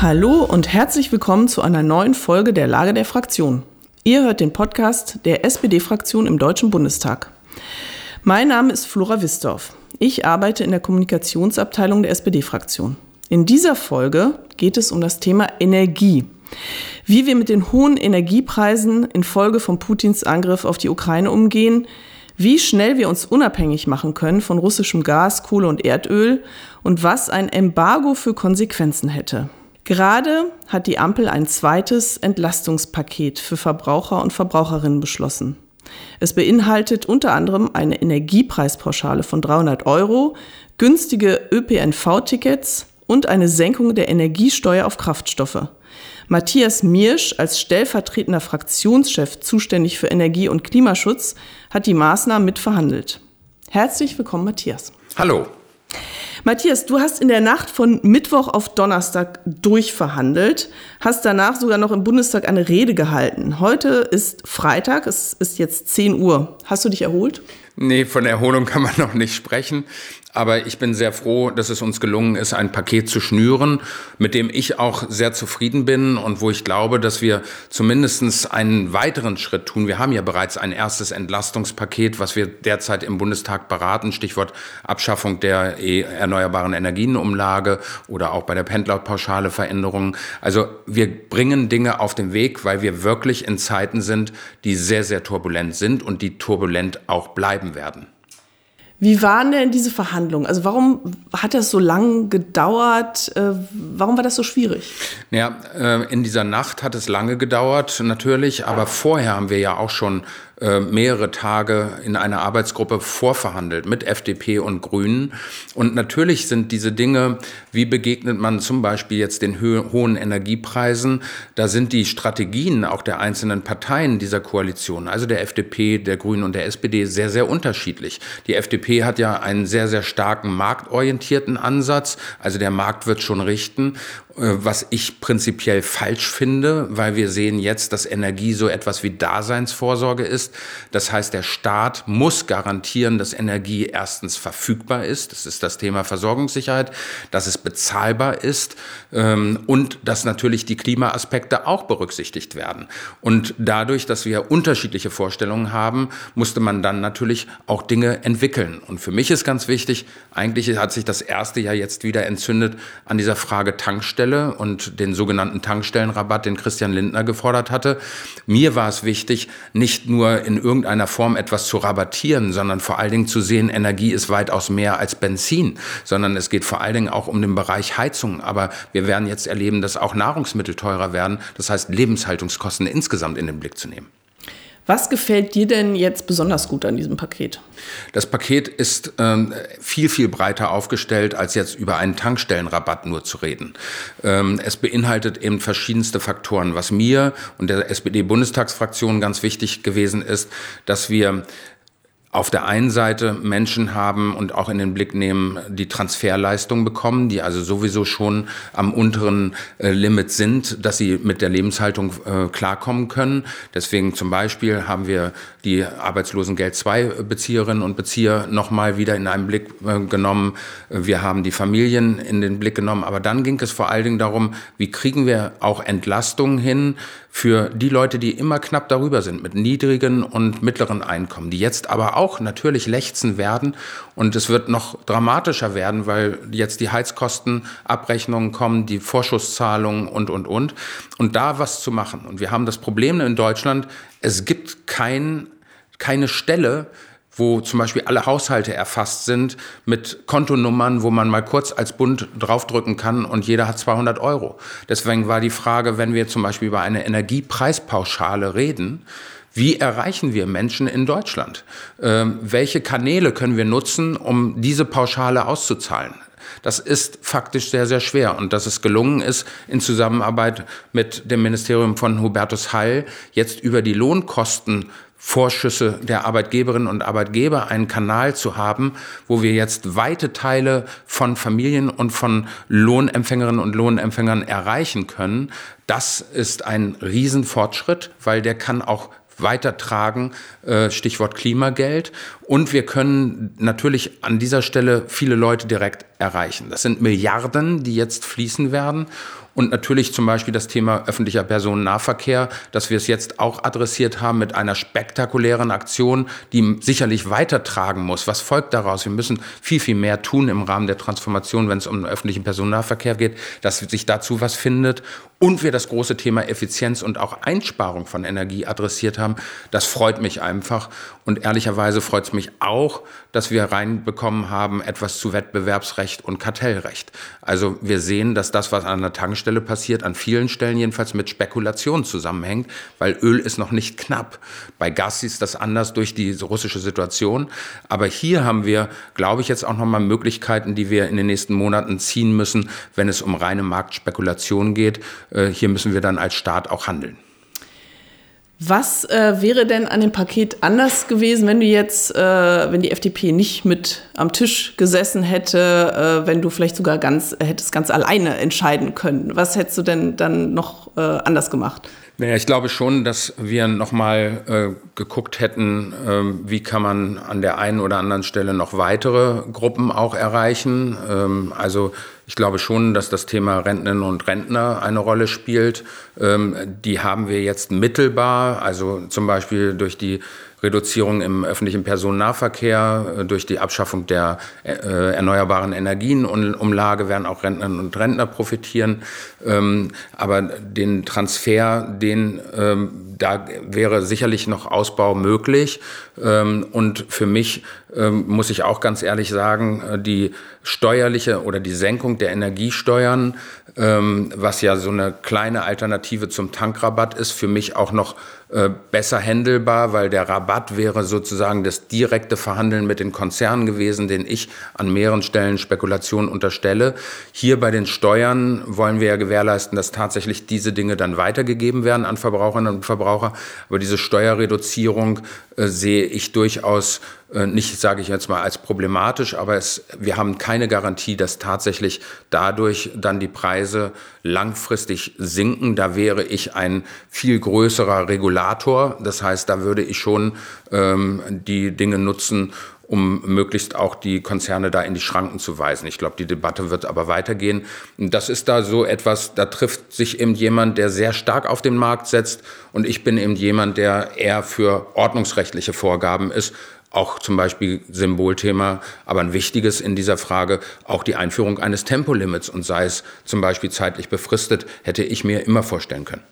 Hallo und herzlich willkommen zu einer neuen Folge der Lage der Fraktion. Ihr hört den Podcast der SPD-Fraktion im Deutschen Bundestag. Mein Name ist Flora Wisdorf. Ich arbeite in der Kommunikationsabteilung der SPD-Fraktion. In dieser Folge geht es um das Thema Energie. Wie wir mit den hohen Energiepreisen infolge von Putins Angriff auf die Ukraine umgehen, wie schnell wir uns unabhängig machen können von russischem Gas, Kohle und Erdöl und was ein Embargo für Konsequenzen hätte. Gerade hat die Ampel ein zweites Entlastungspaket für Verbraucher und Verbraucherinnen beschlossen. Es beinhaltet unter anderem eine Energiepreispauschale von 300 Euro, günstige ÖPNV-Tickets und eine Senkung der Energiesteuer auf Kraftstoffe. Matthias Miersch als stellvertretender Fraktionschef zuständig für Energie- und Klimaschutz hat die Maßnahmen mitverhandelt. Herzlich willkommen, Matthias. Hallo. Matthias, du hast in der Nacht von Mittwoch auf Donnerstag durchverhandelt, hast danach sogar noch im Bundestag eine Rede gehalten. Heute ist Freitag, es ist jetzt 10 Uhr. Hast du dich erholt? Nee, von Erholung kann man noch nicht sprechen. Aber ich bin sehr froh, dass es uns gelungen ist, ein Paket zu schnüren, mit dem ich auch sehr zufrieden bin und wo ich glaube, dass wir zumindest einen weiteren Schritt tun. Wir haben ja bereits ein erstes Entlastungspaket, was wir derzeit im Bundestag beraten, Stichwort Abschaffung der e erneuerbaren Energienumlage oder auch bei der Pendlerpauschale Veränderungen. Also wir bringen Dinge auf den Weg, weil wir wirklich in Zeiten sind, die sehr, sehr turbulent sind und die turbulent auch bleiben werden. Wie waren denn diese Verhandlungen? Also warum hat das so lang gedauert? Äh, warum war das so schwierig? Ja, äh, in dieser Nacht hat es lange gedauert, natürlich, aber vorher haben wir ja auch schon äh, mehrere Tage in einer Arbeitsgruppe vorverhandelt mit FDP und Grünen. Und natürlich sind diese Dinge, wie begegnet man zum Beispiel jetzt den hohen Energiepreisen, da sind die Strategien auch der einzelnen Parteien dieser Koalition, also der FDP, der Grünen und der SPD, sehr, sehr unterschiedlich. Die FDP hat ja einen sehr, sehr starken marktorientierten Ansatz, also der Markt wird schon richten. Äh, was ich prinzipiell falsch finde, weil wir sehen jetzt, dass Energie so etwas wie Daseinsvorsorge ist. Das heißt, der Staat muss garantieren, dass Energie erstens verfügbar ist. Das ist das Thema Versorgungssicherheit, dass es bezahlbar ist ähm, und dass natürlich die Klimaaspekte auch berücksichtigt werden. Und dadurch, dass wir unterschiedliche Vorstellungen haben, musste man dann natürlich auch Dinge entwickeln. Und für mich ist ganz wichtig, eigentlich hat sich das erste Jahr jetzt wieder entzündet an dieser Frage Tankstelle. Tankstelle und den sogenannten Tankstellenrabatt, den Christian Lindner gefordert hatte. Mir war es wichtig, nicht nur in irgendeiner Form etwas zu rabattieren, sondern vor allen Dingen zu sehen, Energie ist weitaus mehr als Benzin, sondern es geht vor allen Dingen auch um den Bereich Heizung. Aber wir werden jetzt erleben, dass auch Nahrungsmittel teurer werden. Das heißt, Lebenshaltungskosten insgesamt in den Blick zu nehmen. Was gefällt dir denn jetzt besonders gut an diesem Paket? Das Paket ist ähm, viel, viel breiter aufgestellt, als jetzt über einen Tankstellenrabatt nur zu reden. Ähm, es beinhaltet eben verschiedenste Faktoren. Was mir und der SPD-Bundestagsfraktion ganz wichtig gewesen ist, dass wir auf der einen Seite Menschen haben und auch in den Blick nehmen, die Transferleistung bekommen, die also sowieso schon am unteren äh, Limit sind, dass sie mit der Lebenshaltung äh, klarkommen können. Deswegen zum Beispiel haben wir die Arbeitslosengeld 2 Bezieherinnen und Bezieher nochmal wieder in einen Blick äh, genommen. Wir haben die Familien in den Blick genommen. Aber dann ging es vor allen Dingen darum, wie kriegen wir auch Entlastungen hin für die Leute, die immer knapp darüber sind mit niedrigen und mittleren Einkommen, die jetzt aber auch natürlich lechzen werden. Und es wird noch dramatischer werden, weil jetzt die Heizkostenabrechnungen kommen, die Vorschusszahlungen und, und, und. Und da was zu machen. Und wir haben das Problem in Deutschland, es gibt kein, keine Stelle, wo zum Beispiel alle Haushalte erfasst sind mit Kontonummern, wo man mal kurz als Bund draufdrücken kann und jeder hat 200 Euro. Deswegen war die Frage, wenn wir zum Beispiel über eine Energiepreispauschale reden, wie erreichen wir Menschen in Deutschland? Ähm, welche Kanäle können wir nutzen, um diese Pauschale auszuzahlen? Das ist faktisch sehr, sehr schwer. Und dass es gelungen ist, in Zusammenarbeit mit dem Ministerium von Hubertus Heil jetzt über die Lohnkosten Vorschüsse der Arbeitgeberinnen und Arbeitgeber einen Kanal zu haben, wo wir jetzt weite Teile von Familien und von Lohnempfängerinnen und Lohnempfängern erreichen können. Das ist ein Riesenfortschritt, weil der kann auch weitertragen, äh, Stichwort Klimageld. Und wir können natürlich an dieser Stelle viele Leute direkt erreichen. Das sind Milliarden, die jetzt fließen werden. Und natürlich zum Beispiel das Thema öffentlicher Personennahverkehr, dass wir es jetzt auch adressiert haben mit einer spektakulären Aktion, die sicherlich weitertragen muss. Was folgt daraus? Wir müssen viel, viel mehr tun im Rahmen der Transformation, wenn es um den öffentlichen Personennahverkehr geht, dass sich dazu was findet und wir das große Thema Effizienz und auch Einsparung von Energie adressiert haben. Das freut mich einfach. Und ehrlicherweise freut es mich auch, dass wir reinbekommen haben, etwas zu Wettbewerbsrecht und Kartellrecht. Also wir sehen, dass das, was an der Tankstelle passiert, an vielen Stellen jedenfalls mit Spekulation zusammenhängt, weil Öl ist noch nicht knapp. Bei Gas ist das anders durch die russische Situation. Aber hier haben wir, glaube ich, jetzt auch nochmal Möglichkeiten, die wir in den nächsten Monaten ziehen müssen, wenn es um reine Marktspekulation geht hier müssen wir dann als Staat auch handeln. Was äh, wäre denn an dem Paket anders gewesen, wenn du jetzt, äh, wenn die FDP nicht mit am Tisch gesessen hätte, äh, wenn du vielleicht sogar ganz hättest ganz alleine entscheiden können? Was hättest du denn dann noch äh, anders gemacht? Naja, ich glaube schon, dass wir nochmal äh, geguckt hätten, äh, wie kann man an der einen oder anderen Stelle noch weitere Gruppen auch erreichen. Ähm, also ich glaube schon, dass das Thema Rentnerinnen und Rentner eine Rolle spielt. Ähm, die haben wir jetzt mittelbar, also zum Beispiel durch die Reduzierung im öffentlichen Personennahverkehr, äh, durch die Abschaffung der äh, erneuerbaren Energienumlage werden auch Rentnerinnen und Rentner profitieren. Ähm, aber den Transfer, den ähm, da wäre sicherlich noch Ausbau möglich. Ähm, und für mich ähm, muss ich auch ganz ehrlich sagen, äh, die steuerliche oder die Senkung der Energiesteuern, ähm, was ja so eine kleine Alternative zum Tankrabatt ist, für mich auch noch äh, besser händelbar, weil der Rabatt wäre sozusagen das direkte Verhandeln mit den Konzernen gewesen, den ich an mehreren Stellen Spekulationen unterstelle. Hier bei den Steuern wollen wir ja gewährleisten, dass tatsächlich diese Dinge dann weitergegeben werden an Verbraucherinnen und Verbraucher. Aber diese Steuerreduzierung äh, sehe ich durchaus äh, nicht, sage ich jetzt mal, als problematisch, aber es, wir haben keine Garantie, dass tatsächlich dadurch dann die Preise langfristig sinken. Da wäre ich ein viel größerer Regulator. Das heißt, da würde ich schon ähm, die Dinge nutzen, um möglichst auch die Konzerne da in die Schranken zu weisen. Ich glaube, die Debatte wird aber weitergehen. Das ist da so etwas, da trifft sich eben jemand, der sehr stark auf den Markt setzt und ich bin eben jemand, der eher für ordnungsrechtliche Vorgaben ist auch zum Beispiel Symbolthema, aber ein wichtiges in dieser Frage, auch die Einführung eines Tempolimits und sei es zum Beispiel zeitlich befristet, hätte ich mir immer vorstellen können.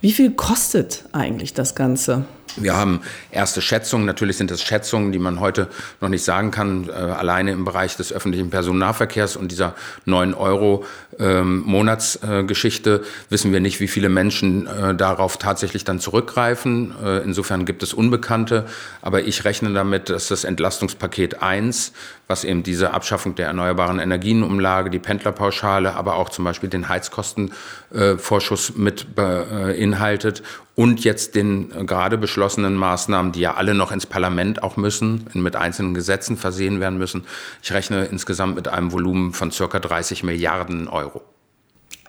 Wie viel kostet eigentlich das Ganze? Wir haben erste Schätzungen. Natürlich sind es Schätzungen, die man heute noch nicht sagen kann. Äh, alleine im Bereich des öffentlichen Personennahverkehrs und dieser 9 Euro ähm, Monatsgeschichte äh, wissen wir nicht, wie viele Menschen äh, darauf tatsächlich dann zurückgreifen. Äh, insofern gibt es Unbekannte. Aber ich rechne damit, dass das Entlastungspaket 1, was eben diese Abschaffung der erneuerbaren Energienumlage, die Pendlerpauschale, aber auch zum Beispiel den Heizkostenvorschuss mit beinhaltet und jetzt den äh, gerade beschlossenen Maßnahmen, die ja alle noch ins Parlament auch müssen, mit einzelnen Gesetzen versehen werden müssen. Ich rechne insgesamt mit einem Volumen von circa 30 Milliarden Euro.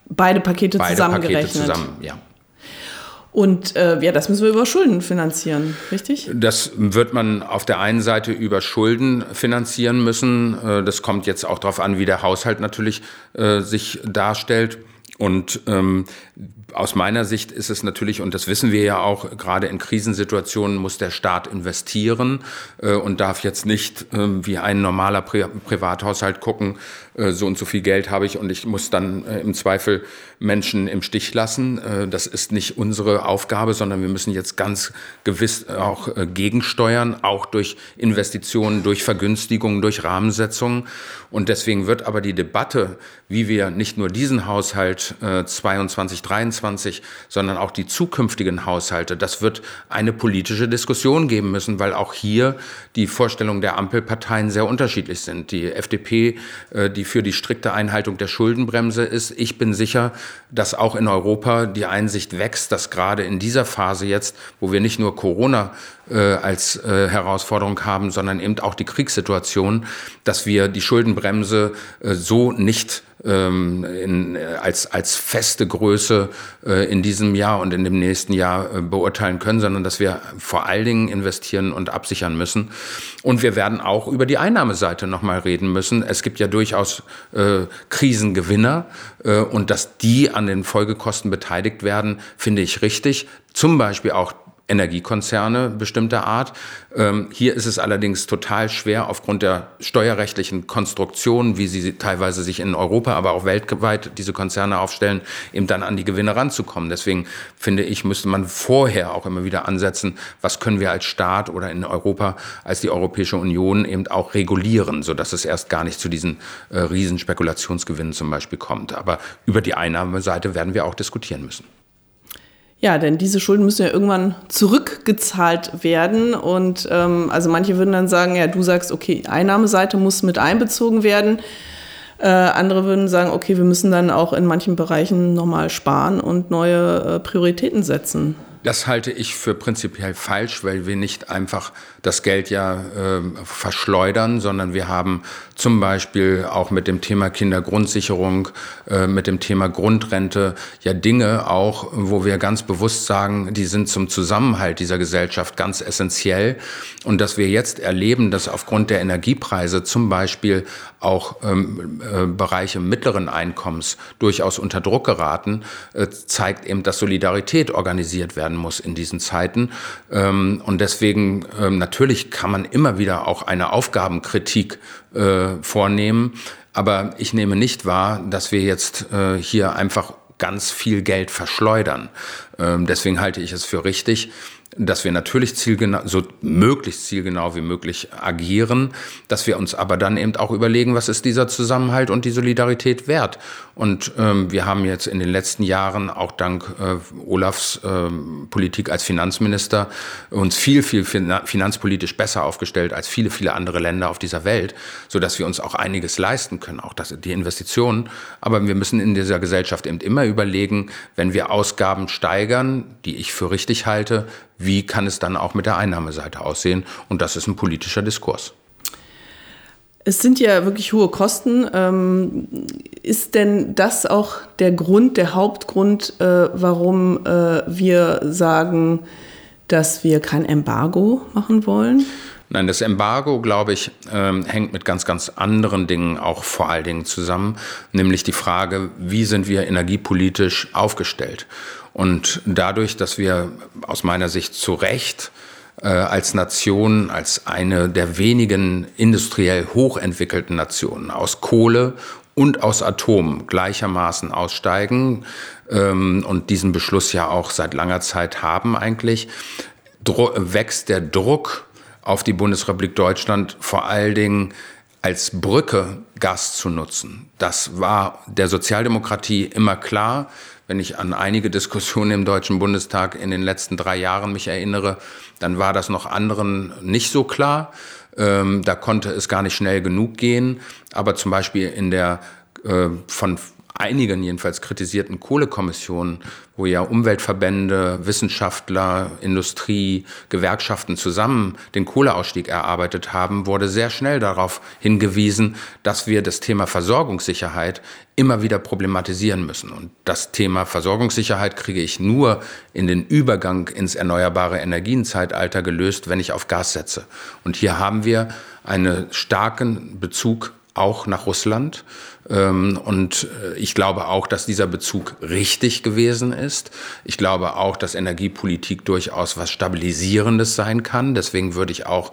Beide Pakete Beide zusammengerechnet. Pakete zusammen, ja. Und äh, ja, das müssen wir über Schulden finanzieren, richtig? Das wird man auf der einen Seite über Schulden finanzieren müssen. Äh, das kommt jetzt auch darauf an, wie der Haushalt natürlich äh, sich darstellt. Und ähm, aus meiner Sicht ist es natürlich, und das wissen wir ja auch, gerade in Krisensituationen muss der Staat investieren äh, und darf jetzt nicht äh, wie ein normaler Pri Privathaushalt gucken, äh, so und so viel Geld habe ich und ich muss dann äh, im Zweifel Menschen im Stich lassen. Äh, das ist nicht unsere Aufgabe, sondern wir müssen jetzt ganz gewiss auch äh, gegensteuern, auch durch Investitionen, durch Vergünstigungen, durch Rahmensetzungen. Und deswegen wird aber die Debatte, wie wir nicht nur diesen Haushalt 22, 23, sondern auch die zukünftigen Haushalte, das wird eine politische Diskussion geben müssen, weil auch hier die Vorstellungen der Ampelparteien sehr unterschiedlich sind. Die FDP, die für die strikte Einhaltung der Schuldenbremse ist. Ich bin sicher, dass auch in Europa die Einsicht wächst, dass gerade in dieser Phase jetzt, wo wir nicht nur Corona äh, als äh, Herausforderung haben, sondern eben auch die Kriegssituation, dass wir die Schuldenbremse äh, so nicht ähm, in, als, als feste Größe äh, in diesem Jahr und in dem nächsten Jahr äh, beurteilen können, sondern dass wir vor allen Dingen investieren und absichern müssen. Und wir werden auch über die Einnahmeseite nochmal reden müssen. Es gibt ja durchaus äh, Krisengewinner äh, und dass die an den Folgekosten beteiligt werden, finde ich richtig. Zum Beispiel auch Energiekonzerne bestimmter Art. Ähm, hier ist es allerdings total schwer aufgrund der steuerrechtlichen Konstruktion, wie sie teilweise sich in Europa, aber auch weltweit diese Konzerne aufstellen, eben dann an die Gewinne ranzukommen. Deswegen finde ich, müsste man vorher auch immer wieder ansetzen, was können wir als Staat oder in Europa als die Europäische Union eben auch regulieren, sodass es erst gar nicht zu diesen äh, riesen Spekulationsgewinnen zum Beispiel kommt. Aber über die Einnahmeseite werden wir auch diskutieren müssen. Ja, denn diese Schulden müssen ja irgendwann zurückgezahlt werden. Und ähm, also manche würden dann sagen, ja, du sagst, okay, Einnahmeseite muss mit einbezogen werden. Äh, andere würden sagen, okay, wir müssen dann auch in manchen Bereichen nochmal sparen und neue äh, Prioritäten setzen. Das halte ich für prinzipiell falsch, weil wir nicht einfach das Geld ja äh, verschleudern, sondern wir haben zum Beispiel auch mit dem Thema Kindergrundsicherung, äh, mit dem Thema Grundrente ja Dinge auch, wo wir ganz bewusst sagen, die sind zum Zusammenhalt dieser Gesellschaft ganz essentiell. Und dass wir jetzt erleben, dass aufgrund der Energiepreise zum Beispiel auch ähm, äh, Bereiche mittleren Einkommens durchaus unter Druck geraten, äh, zeigt eben, dass Solidarität organisiert werden muss in diesen Zeiten. Ähm, und deswegen ähm, natürlich kann man immer wieder auch eine Aufgabenkritik äh, vornehmen. Aber ich nehme nicht wahr, dass wir jetzt äh, hier einfach ganz viel Geld verschleudern. Ähm, deswegen halte ich es für richtig, dass wir natürlich zielgenau, so möglichst zielgenau wie möglich agieren, dass wir uns aber dann eben auch überlegen, was ist dieser Zusammenhalt und die Solidarität wert. Und ähm, wir haben jetzt in den letzten Jahren auch dank äh, Olafs äh, Politik als Finanzminister uns viel, viel finanzpolitisch besser aufgestellt als viele, viele andere Länder auf dieser Welt, so dass wir uns auch einiges leisten können, auch das, die Investitionen. Aber wir müssen in dieser Gesellschaft eben immer überlegen, wenn wir Ausgaben steigern, die ich für richtig halte, wie kann es dann auch mit der Einnahmeseite aussehen? Und das ist ein politischer Diskurs. Es sind ja wirklich hohe Kosten. Ähm, ist denn das auch der Grund, der Hauptgrund, äh, warum äh, wir sagen, dass wir kein Embargo machen wollen? Nein, das Embargo, glaube ich, ähm, hängt mit ganz, ganz anderen Dingen auch vor allen Dingen zusammen, nämlich die Frage, wie sind wir energiepolitisch aufgestellt? Und dadurch, dass wir aus meiner Sicht zu Recht äh, als Nation, als eine der wenigen industriell hochentwickelten Nationen aus Kohle und aus Atom gleichermaßen aussteigen ähm, und diesen Beschluss ja auch seit langer Zeit haben eigentlich, wächst der Druck auf die Bundesrepublik Deutschland vor allen Dingen als Brücke Gas zu nutzen. Das war der Sozialdemokratie immer klar. Wenn ich an einige Diskussionen im Deutschen Bundestag in den letzten drei Jahren mich erinnere, dann war das noch anderen nicht so klar. Ähm, da konnte es gar nicht schnell genug gehen. Aber zum Beispiel in der äh, von einigen jedenfalls kritisierten Kohlekommissionen, wo ja Umweltverbände, Wissenschaftler, Industrie, Gewerkschaften zusammen den Kohleausstieg erarbeitet haben, wurde sehr schnell darauf hingewiesen, dass wir das Thema Versorgungssicherheit immer wieder problematisieren müssen. Und das Thema Versorgungssicherheit kriege ich nur in den Übergang ins erneuerbare Energienzeitalter gelöst, wenn ich auf Gas setze. Und hier haben wir einen starken Bezug auch nach Russland. Ähm, und äh, ich glaube auch, dass dieser Bezug richtig gewesen ist. Ich glaube auch, dass Energiepolitik durchaus was Stabilisierendes sein kann. Deswegen würde ich auch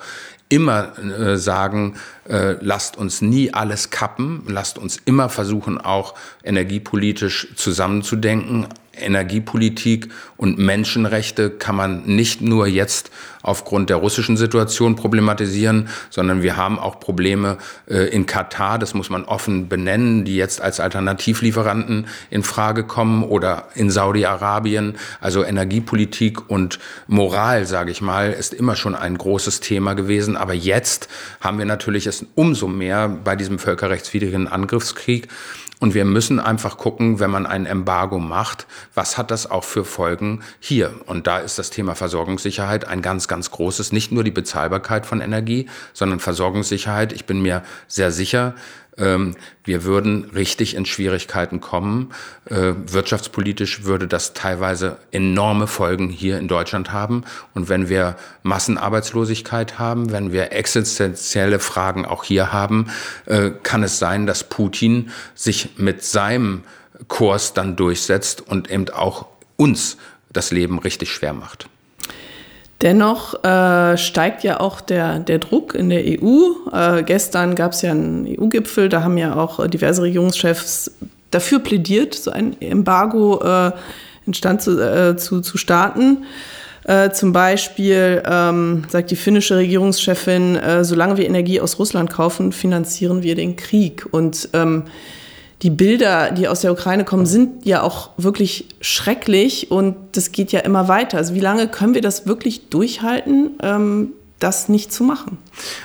immer äh, sagen, äh, lasst uns nie alles kappen, lasst uns immer versuchen, auch energiepolitisch zusammenzudenken, Energiepolitik und Menschenrechte kann man nicht nur jetzt aufgrund der russischen Situation problematisieren, sondern wir haben auch Probleme äh, in Katar, das muss man offen benennen, die jetzt als Alternativlieferanten in Frage kommen oder in Saudi-Arabien. Also Energiepolitik und Moral, sage ich mal, ist immer schon ein großes Thema gewesen. Aber jetzt haben wir natürlich es umso mehr bei diesem völkerrechtswidrigen Angriffskrieg. Und wir müssen einfach gucken, wenn man ein Embargo macht, was hat das auch für Folgen hier? Und da ist das Thema Versorgungssicherheit ein ganz, ganz großes. Nicht nur die Bezahlbarkeit von Energie, sondern Versorgungssicherheit. Ich bin mir sehr sicher, ähm, wir würden richtig in Schwierigkeiten kommen. Äh, wirtschaftspolitisch würde das teilweise enorme Folgen hier in Deutschland haben. Und wenn wir Massenarbeitslosigkeit haben, wenn wir existenzielle Fragen auch hier haben, äh, kann es sein, dass Putin sich mit seinem Kurs dann durchsetzt und eben auch uns das Leben richtig schwer macht. Dennoch äh, steigt ja auch der, der Druck in der EU. Äh, gestern gab es ja einen EU-Gipfel, da haben ja auch diverse Regierungschefs dafür plädiert, so ein Embargo äh, in Stand zu, äh, zu, zu starten. Äh, zum Beispiel ähm, sagt die finnische Regierungschefin, äh, solange wir Energie aus Russland kaufen, finanzieren wir den Krieg. Und ähm, die Bilder, die aus der Ukraine kommen, sind ja auch wirklich schrecklich und das geht ja immer weiter. Also wie lange können wir das wirklich durchhalten, ähm, das nicht zu machen?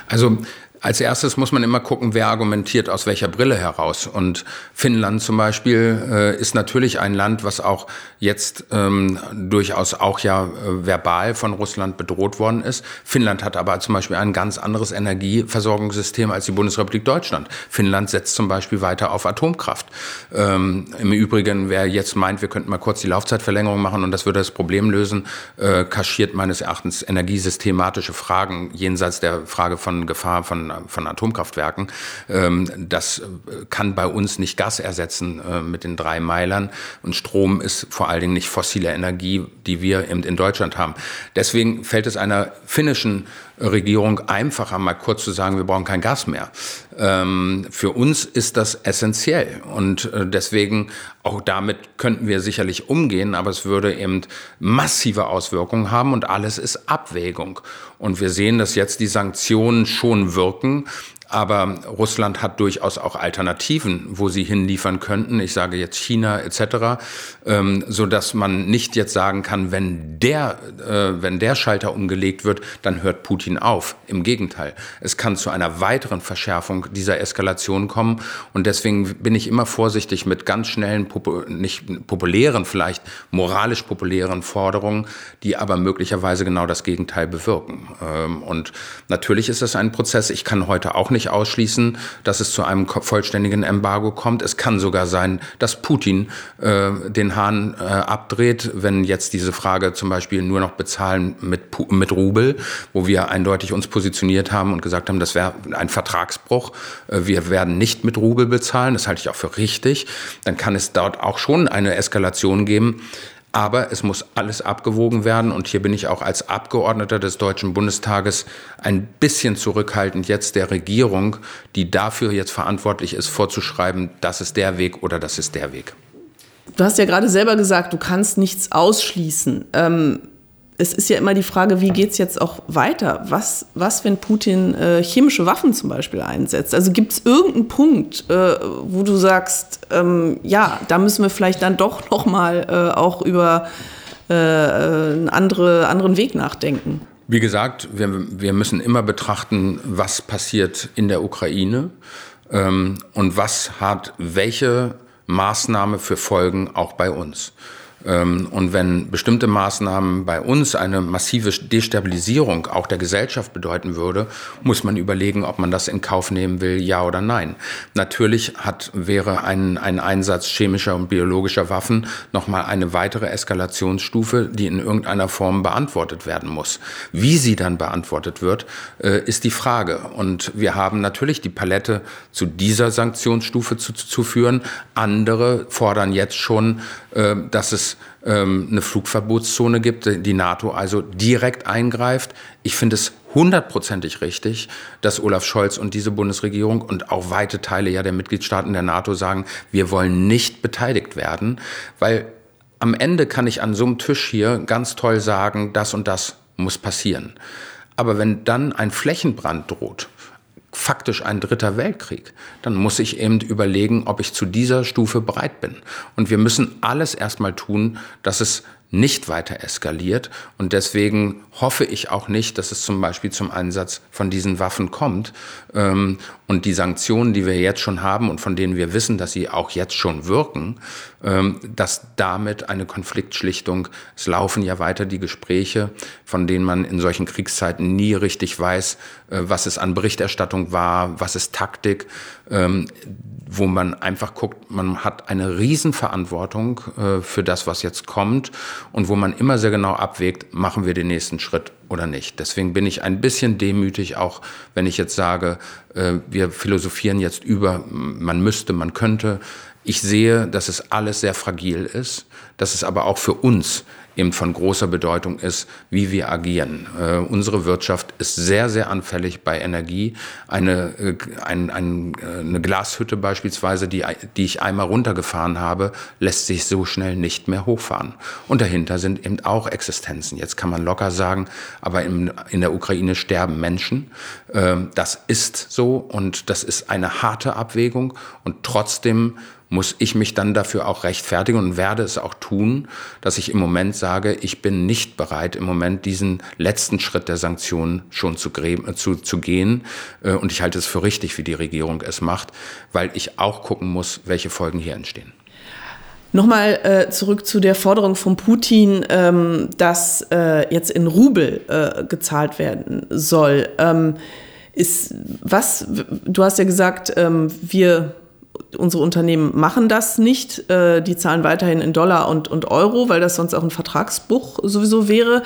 Also als erstes muss man immer gucken, wer argumentiert aus welcher Brille heraus. Und Finnland zum Beispiel äh, ist natürlich ein Land, was auch jetzt ähm, durchaus auch ja äh, verbal von Russland bedroht worden ist. Finnland hat aber zum Beispiel ein ganz anderes Energieversorgungssystem als die Bundesrepublik Deutschland. Finnland setzt zum Beispiel weiter auf Atomkraft. Ähm, Im Übrigen, wer jetzt meint, wir könnten mal kurz die Laufzeitverlängerung machen und das würde das Problem lösen, äh, kaschiert meines Erachtens energiesystematische Fragen jenseits der Frage von Gefahr von von, Atomkraftwerken. Ähm, das kann bei uns nicht Gas ersetzen äh, mit den drei Meilern. Und Strom ist vor allen Dingen nicht fossile Energie, die wir eben in Deutschland haben. Deswegen fällt es einer finnischen Regierung einfacher, mal kurz zu sagen, wir brauchen kein Gas mehr. Ähm, für uns ist das essentiell und äh, deswegen auch damit könnten wir sicherlich umgehen, aber es würde eben massive Auswirkungen haben und alles ist Abwägung. Und wir sehen, dass jetzt die Sanktionen schon wirken, aber Russland hat durchaus auch Alternativen, wo sie hinliefern könnten. Ich sage jetzt China etc., ähm, so dass man nicht jetzt sagen kann, wenn der, äh, wenn der Schalter umgelegt wird, dann hört Putin auf. Im Gegenteil, es kann zu einer weiteren Verschärfung dieser Eskalation kommen und deswegen bin ich immer vorsichtig mit ganz schnellen, nicht populären, vielleicht moralisch populären Forderungen, die aber möglicherweise genau das Gegenteil bewirken. Ähm, und natürlich ist es ein Prozess. Ich kann heute auch nicht nicht ausschließen, dass es zu einem vollständigen Embargo kommt. Es kann sogar sein, dass Putin äh, den Hahn äh, abdreht, wenn jetzt diese Frage zum Beispiel nur noch bezahlen mit, mit Rubel, wo wir eindeutig uns positioniert haben und gesagt haben, das wäre ein Vertragsbruch. Äh, wir werden nicht mit Rubel bezahlen. Das halte ich auch für richtig. Dann kann es dort auch schon eine Eskalation geben. Aber es muss alles abgewogen werden. Und hier bin ich auch als Abgeordneter des Deutschen Bundestages ein bisschen zurückhaltend, jetzt der Regierung, die dafür jetzt verantwortlich ist, vorzuschreiben, das ist der Weg oder das ist der Weg. Du hast ja gerade selber gesagt, du kannst nichts ausschließen. Ähm, es ist ja immer die Frage, wie geht es jetzt auch weiter? Was, was wenn Putin äh, chemische Waffen zum Beispiel einsetzt? Also gibt es irgendeinen Punkt, äh, wo du sagst, ähm, ja, da müssen wir vielleicht dann doch noch mal äh, auch über äh, einen andere, anderen Weg nachdenken? Wie gesagt, wir, wir müssen immer betrachten, was passiert in der Ukraine ähm, und was hat welche Maßnahme für Folgen auch bei uns. Ähm, und wenn bestimmte Maßnahmen bei uns eine massive Destabilisierung auch der Gesellschaft bedeuten würde, muss man überlegen, ob man das in Kauf nehmen will, ja oder nein. Natürlich hat, wäre ein, ein Einsatz chemischer und biologischer Waffen nochmal eine weitere Eskalationsstufe, die in irgendeiner Form beantwortet werden muss. Wie sie dann beantwortet wird, äh, ist die Frage. Und wir haben natürlich die Palette zu dieser Sanktionsstufe zu, zu führen. Andere fordern jetzt schon, dass es ähm, eine Flugverbotszone gibt, die NATO also direkt eingreift. Ich finde es hundertprozentig richtig, dass Olaf Scholz und diese Bundesregierung und auch weite Teile ja der Mitgliedstaaten der NATO sagen, wir wollen nicht beteiligt werden, weil am Ende kann ich an so einem Tisch hier ganz toll sagen, das und das muss passieren. Aber wenn dann ein Flächenbrand droht, faktisch ein dritter Weltkrieg, dann muss ich eben überlegen, ob ich zu dieser Stufe bereit bin. Und wir müssen alles erstmal tun, dass es nicht weiter eskaliert. Und deswegen hoffe ich auch nicht, dass es zum Beispiel zum Einsatz von diesen Waffen kommt. Ähm, und die Sanktionen, die wir jetzt schon haben und von denen wir wissen, dass sie auch jetzt schon wirken, ähm, dass damit eine Konfliktschlichtung, es laufen ja weiter die Gespräche, von denen man in solchen Kriegszeiten nie richtig weiß, äh, was es an Berichterstattung war, was ist Taktik, ähm, wo man einfach guckt, man hat eine Riesenverantwortung äh, für das, was jetzt kommt und wo man immer sehr genau abwägt, machen wir den nächsten Schritt oder nicht. Deswegen bin ich ein bisschen demütig, auch wenn ich jetzt sage, äh, wir philosophieren jetzt über, man müsste, man könnte. Ich sehe, dass es alles sehr fragil ist, dass es aber auch für uns eben von großer Bedeutung ist, wie wir agieren. Äh, unsere Wirtschaft ist sehr, sehr anfällig bei Energie. Eine, äh, ein, ein, äh, eine Glashütte beispielsweise, die, die ich einmal runtergefahren habe, lässt sich so schnell nicht mehr hochfahren. Und dahinter sind eben auch Existenzen. Jetzt kann man locker sagen, aber in, in der Ukraine sterben Menschen. Äh, das ist so und das ist eine harte Abwägung und trotzdem muss ich mich dann dafür auch rechtfertigen und werde es auch tun, dass ich im Moment sage, ich bin nicht bereit, im Moment diesen letzten Schritt der Sanktionen schon zu, zu, zu gehen. Äh, und ich halte es für richtig, wie die Regierung es macht, weil ich auch gucken muss, welche Folgen hier entstehen. Nochmal äh, zurück zu der Forderung von Putin, ähm, dass äh, jetzt in Rubel äh, gezahlt werden soll. Ähm, ist was, du hast ja gesagt, ähm, wir unsere Unternehmen machen das nicht. Äh, die zahlen weiterhin in Dollar und, und Euro, weil das sonst auch ein Vertragsbruch sowieso wäre.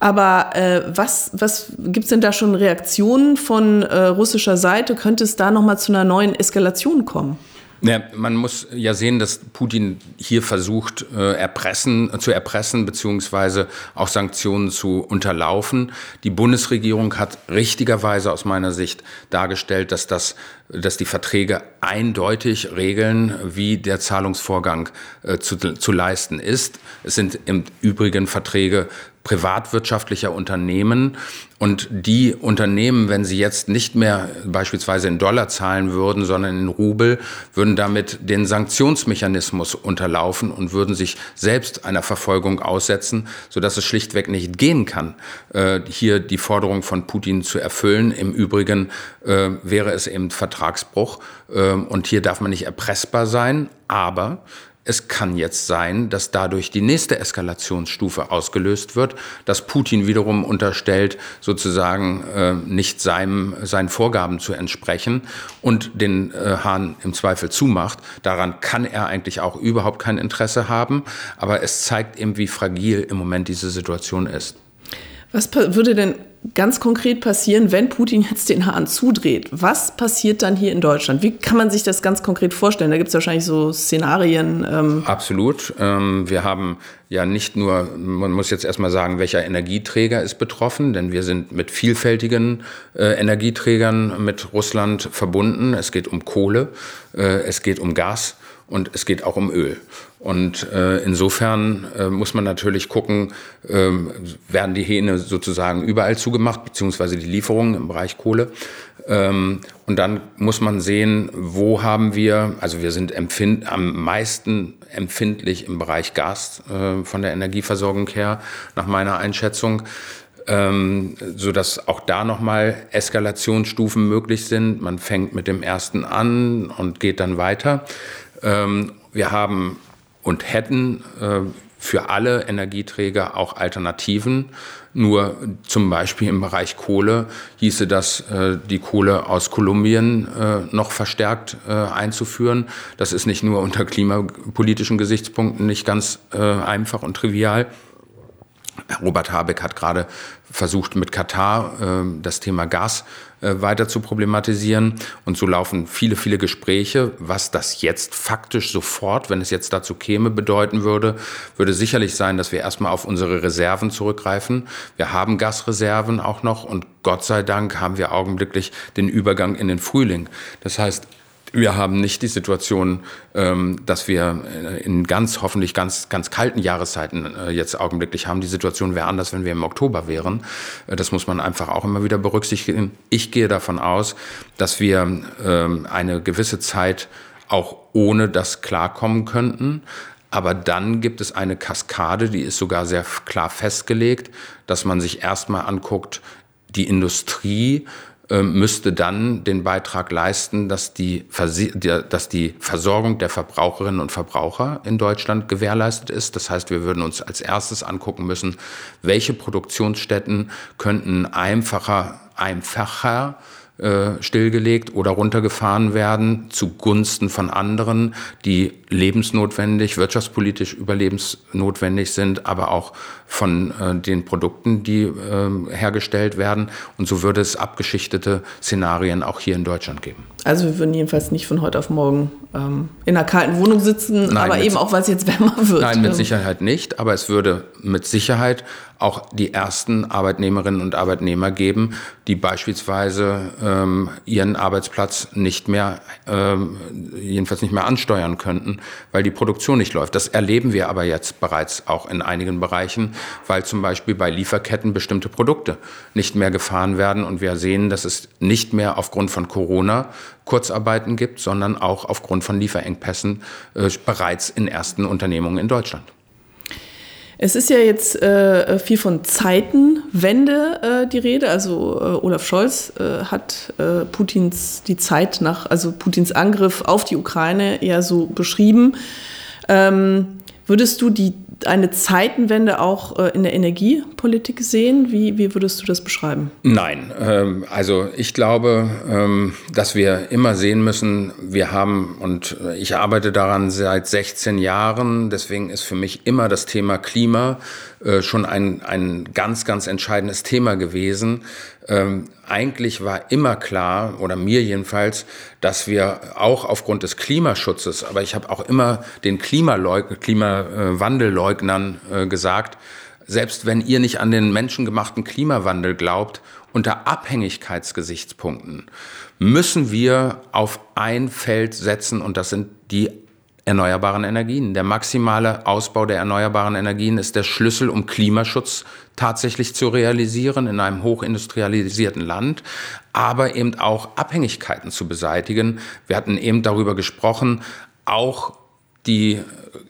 Aber äh, was, was gibt es denn da schon Reaktionen von äh, russischer Seite? Könnte es da nochmal zu einer neuen Eskalation kommen? Ja, man muss ja sehen, dass Putin hier versucht, äh, erpressen, zu erpressen, beziehungsweise auch Sanktionen zu unterlaufen. Die Bundesregierung hat richtigerweise aus meiner Sicht dargestellt, dass das, dass die Verträge eindeutig regeln, wie der Zahlungsvorgang äh, zu, zu leisten ist. Es sind im Übrigen Verträge privatwirtschaftlicher Unternehmen. Und die Unternehmen, wenn sie jetzt nicht mehr beispielsweise in Dollar zahlen würden, sondern in Rubel, würden damit den Sanktionsmechanismus unterlaufen und würden sich selbst einer Verfolgung aussetzen, sodass es schlichtweg nicht gehen kann, äh, hier die Forderung von Putin zu erfüllen. Im Übrigen äh, wäre es eben Vertragsbruch. Äh, und hier darf man nicht erpressbar sein. Aber es kann jetzt sein, dass dadurch die nächste Eskalationsstufe ausgelöst wird, dass Putin wiederum unterstellt, sozusagen äh, nicht seinem, seinen Vorgaben zu entsprechen und den äh, Hahn im Zweifel zumacht. Daran kann er eigentlich auch überhaupt kein Interesse haben. Aber es zeigt eben, wie fragil im Moment diese Situation ist. Was würde denn ganz konkret passieren, wenn Putin jetzt den Hahn zudreht? Was passiert dann hier in Deutschland? Wie kann man sich das ganz konkret vorstellen? Da gibt es wahrscheinlich so Szenarien. Ähm Absolut. Ähm, wir haben ja nicht nur, man muss jetzt erstmal sagen, welcher Energieträger ist betroffen, denn wir sind mit vielfältigen äh, Energieträgern mit Russland verbunden. Es geht um Kohle, äh, es geht um Gas und es geht auch um Öl. Und äh, insofern äh, muss man natürlich gucken, äh, werden die Hähne sozusagen überall zugemacht, beziehungsweise die Lieferungen im Bereich Kohle. Ähm, und dann muss man sehen, wo haben wir, also wir sind empfind, am meisten empfindlich im Bereich Gas äh, von der Energieversorgung her, nach meiner Einschätzung. Ähm, so dass auch da nochmal Eskalationsstufen möglich sind. Man fängt mit dem ersten an und geht dann weiter. Ähm, wir haben und hätten äh, für alle Energieträger auch Alternativen. Nur zum Beispiel im Bereich Kohle hieße das, äh, die Kohle aus Kolumbien äh, noch verstärkt äh, einzuführen. Das ist nicht nur unter klimapolitischen Gesichtspunkten nicht ganz einfach und trivial. Robert Habeck hat gerade versucht, mit Katar äh, das Thema Gas äh, weiter zu problematisieren. Und so laufen viele, viele Gespräche. Was das jetzt faktisch sofort, wenn es jetzt dazu käme, bedeuten würde, würde sicherlich sein, dass wir erstmal auf unsere Reserven zurückgreifen. Wir haben Gasreserven auch noch und Gott sei Dank haben wir augenblicklich den Übergang in den Frühling. Das heißt, wir haben nicht die Situation, ähm, dass wir äh, in ganz, hoffentlich ganz, ganz kalten Jahreszeiten äh, jetzt augenblicklich haben. Die Situation wäre anders, wenn wir im Oktober wären. Äh, das muss man einfach auch immer wieder berücksichtigen. Ich gehe davon aus, dass wir ähm, eine gewisse Zeit auch ohne das klarkommen könnten. Aber dann gibt es eine Kaskade, die ist sogar sehr klar festgelegt, dass man sich erstmal anguckt, die Industrie müsste dann den Beitrag leisten, dass die, dass die Versorgung der Verbraucherinnen und Verbraucher in Deutschland gewährleistet ist. Das heißt, wir würden uns als erstes angucken müssen, welche Produktionsstätten könnten einfacher, einfacher äh, stillgelegt oder runtergefahren werden zugunsten von anderen, die lebensnotwendig, wirtschaftspolitisch überlebensnotwendig sind, aber auch von äh, den Produkten, die äh, hergestellt werden. Und so würde es abgeschichtete Szenarien auch hier in Deutschland geben. Also wir würden jedenfalls nicht von heute auf morgen ähm, in einer kalten Wohnung sitzen, Nein, aber eben auch, weil es jetzt wärmer wird. Nein, mit Sicherheit nicht, aber es würde mit Sicherheit auch die ersten Arbeitnehmerinnen und Arbeitnehmer geben, die beispielsweise ähm, ihren Arbeitsplatz nicht mehr, ähm, jedenfalls nicht mehr ansteuern könnten, weil die Produktion nicht läuft. Das erleben wir aber jetzt bereits auch in einigen Bereichen, weil zum Beispiel bei Lieferketten bestimmte Produkte nicht mehr gefahren werden und wir sehen, dass es nicht mehr aufgrund von Corona Kurzarbeiten gibt, sondern auch aufgrund von Lieferengpässen äh, bereits in ersten Unternehmungen in Deutschland. Es ist ja jetzt äh, viel von Zeitenwende äh, die Rede. Also äh, Olaf Scholz äh, hat äh, Putins die Zeit nach, also Putins Angriff auf die Ukraine ja so beschrieben. Ähm, würdest du die eine Zeitenwende auch äh, in der Energiepolitik sehen? Wie, wie würdest du das beschreiben? Nein, ähm, also ich glaube, ähm, dass wir immer sehen müssen, wir haben, und ich arbeite daran seit 16 Jahren, deswegen ist für mich immer das Thema Klima äh, schon ein, ein ganz, ganz entscheidendes Thema gewesen. Ähm, eigentlich war immer klar, oder mir jedenfalls, dass wir auch aufgrund des Klimaschutzes, aber ich habe auch immer den Klimaleug Klimawandelleugnern äh, gesagt, selbst wenn ihr nicht an den menschengemachten Klimawandel glaubt, unter Abhängigkeitsgesichtspunkten müssen wir auf ein Feld setzen und das sind die erneuerbaren Energien. Der maximale Ausbau der erneuerbaren Energien ist der Schlüssel, um Klimaschutz tatsächlich zu realisieren in einem hochindustrialisierten Land, aber eben auch Abhängigkeiten zu beseitigen. Wir hatten eben darüber gesprochen, auch die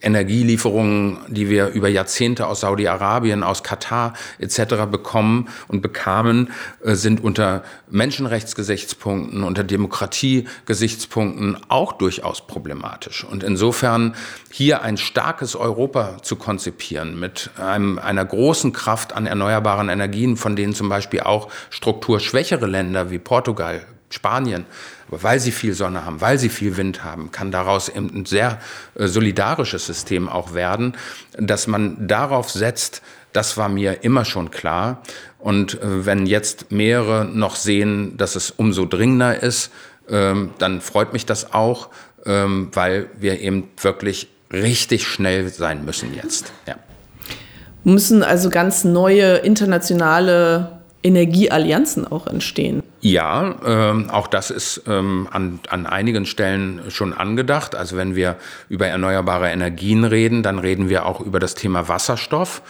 Energielieferungen, die wir über Jahrzehnte aus Saudi-Arabien, aus Katar etc. bekommen und bekamen, äh, sind unter Menschenrechtsgesichtspunkten, unter Demokratiegesichtspunkten auch durchaus problematisch. Und insofern hier ein starkes Europa zu konzipieren mit einem, einer großen Kraft an erneuerbaren Energien, von denen zum Beispiel auch strukturschwächere Länder wie Portugal, Spanien, weil sie viel Sonne haben, weil sie viel Wind haben, kann daraus ein sehr äh, solidarisches System auch werden. Dass man darauf setzt, das war mir immer schon klar. Und äh, wenn jetzt mehrere noch sehen, dass es umso dringender ist, ähm, dann freut mich das auch, ähm, weil wir eben wirklich richtig schnell sein müssen jetzt. Ja. Müssen also ganz neue internationale Energieallianzen auch entstehen. Ja, ähm, auch das ist ähm, an, an einigen Stellen schon angedacht. Also wenn wir über erneuerbare Energien reden, dann reden wir auch über das Thema Wasserstoff.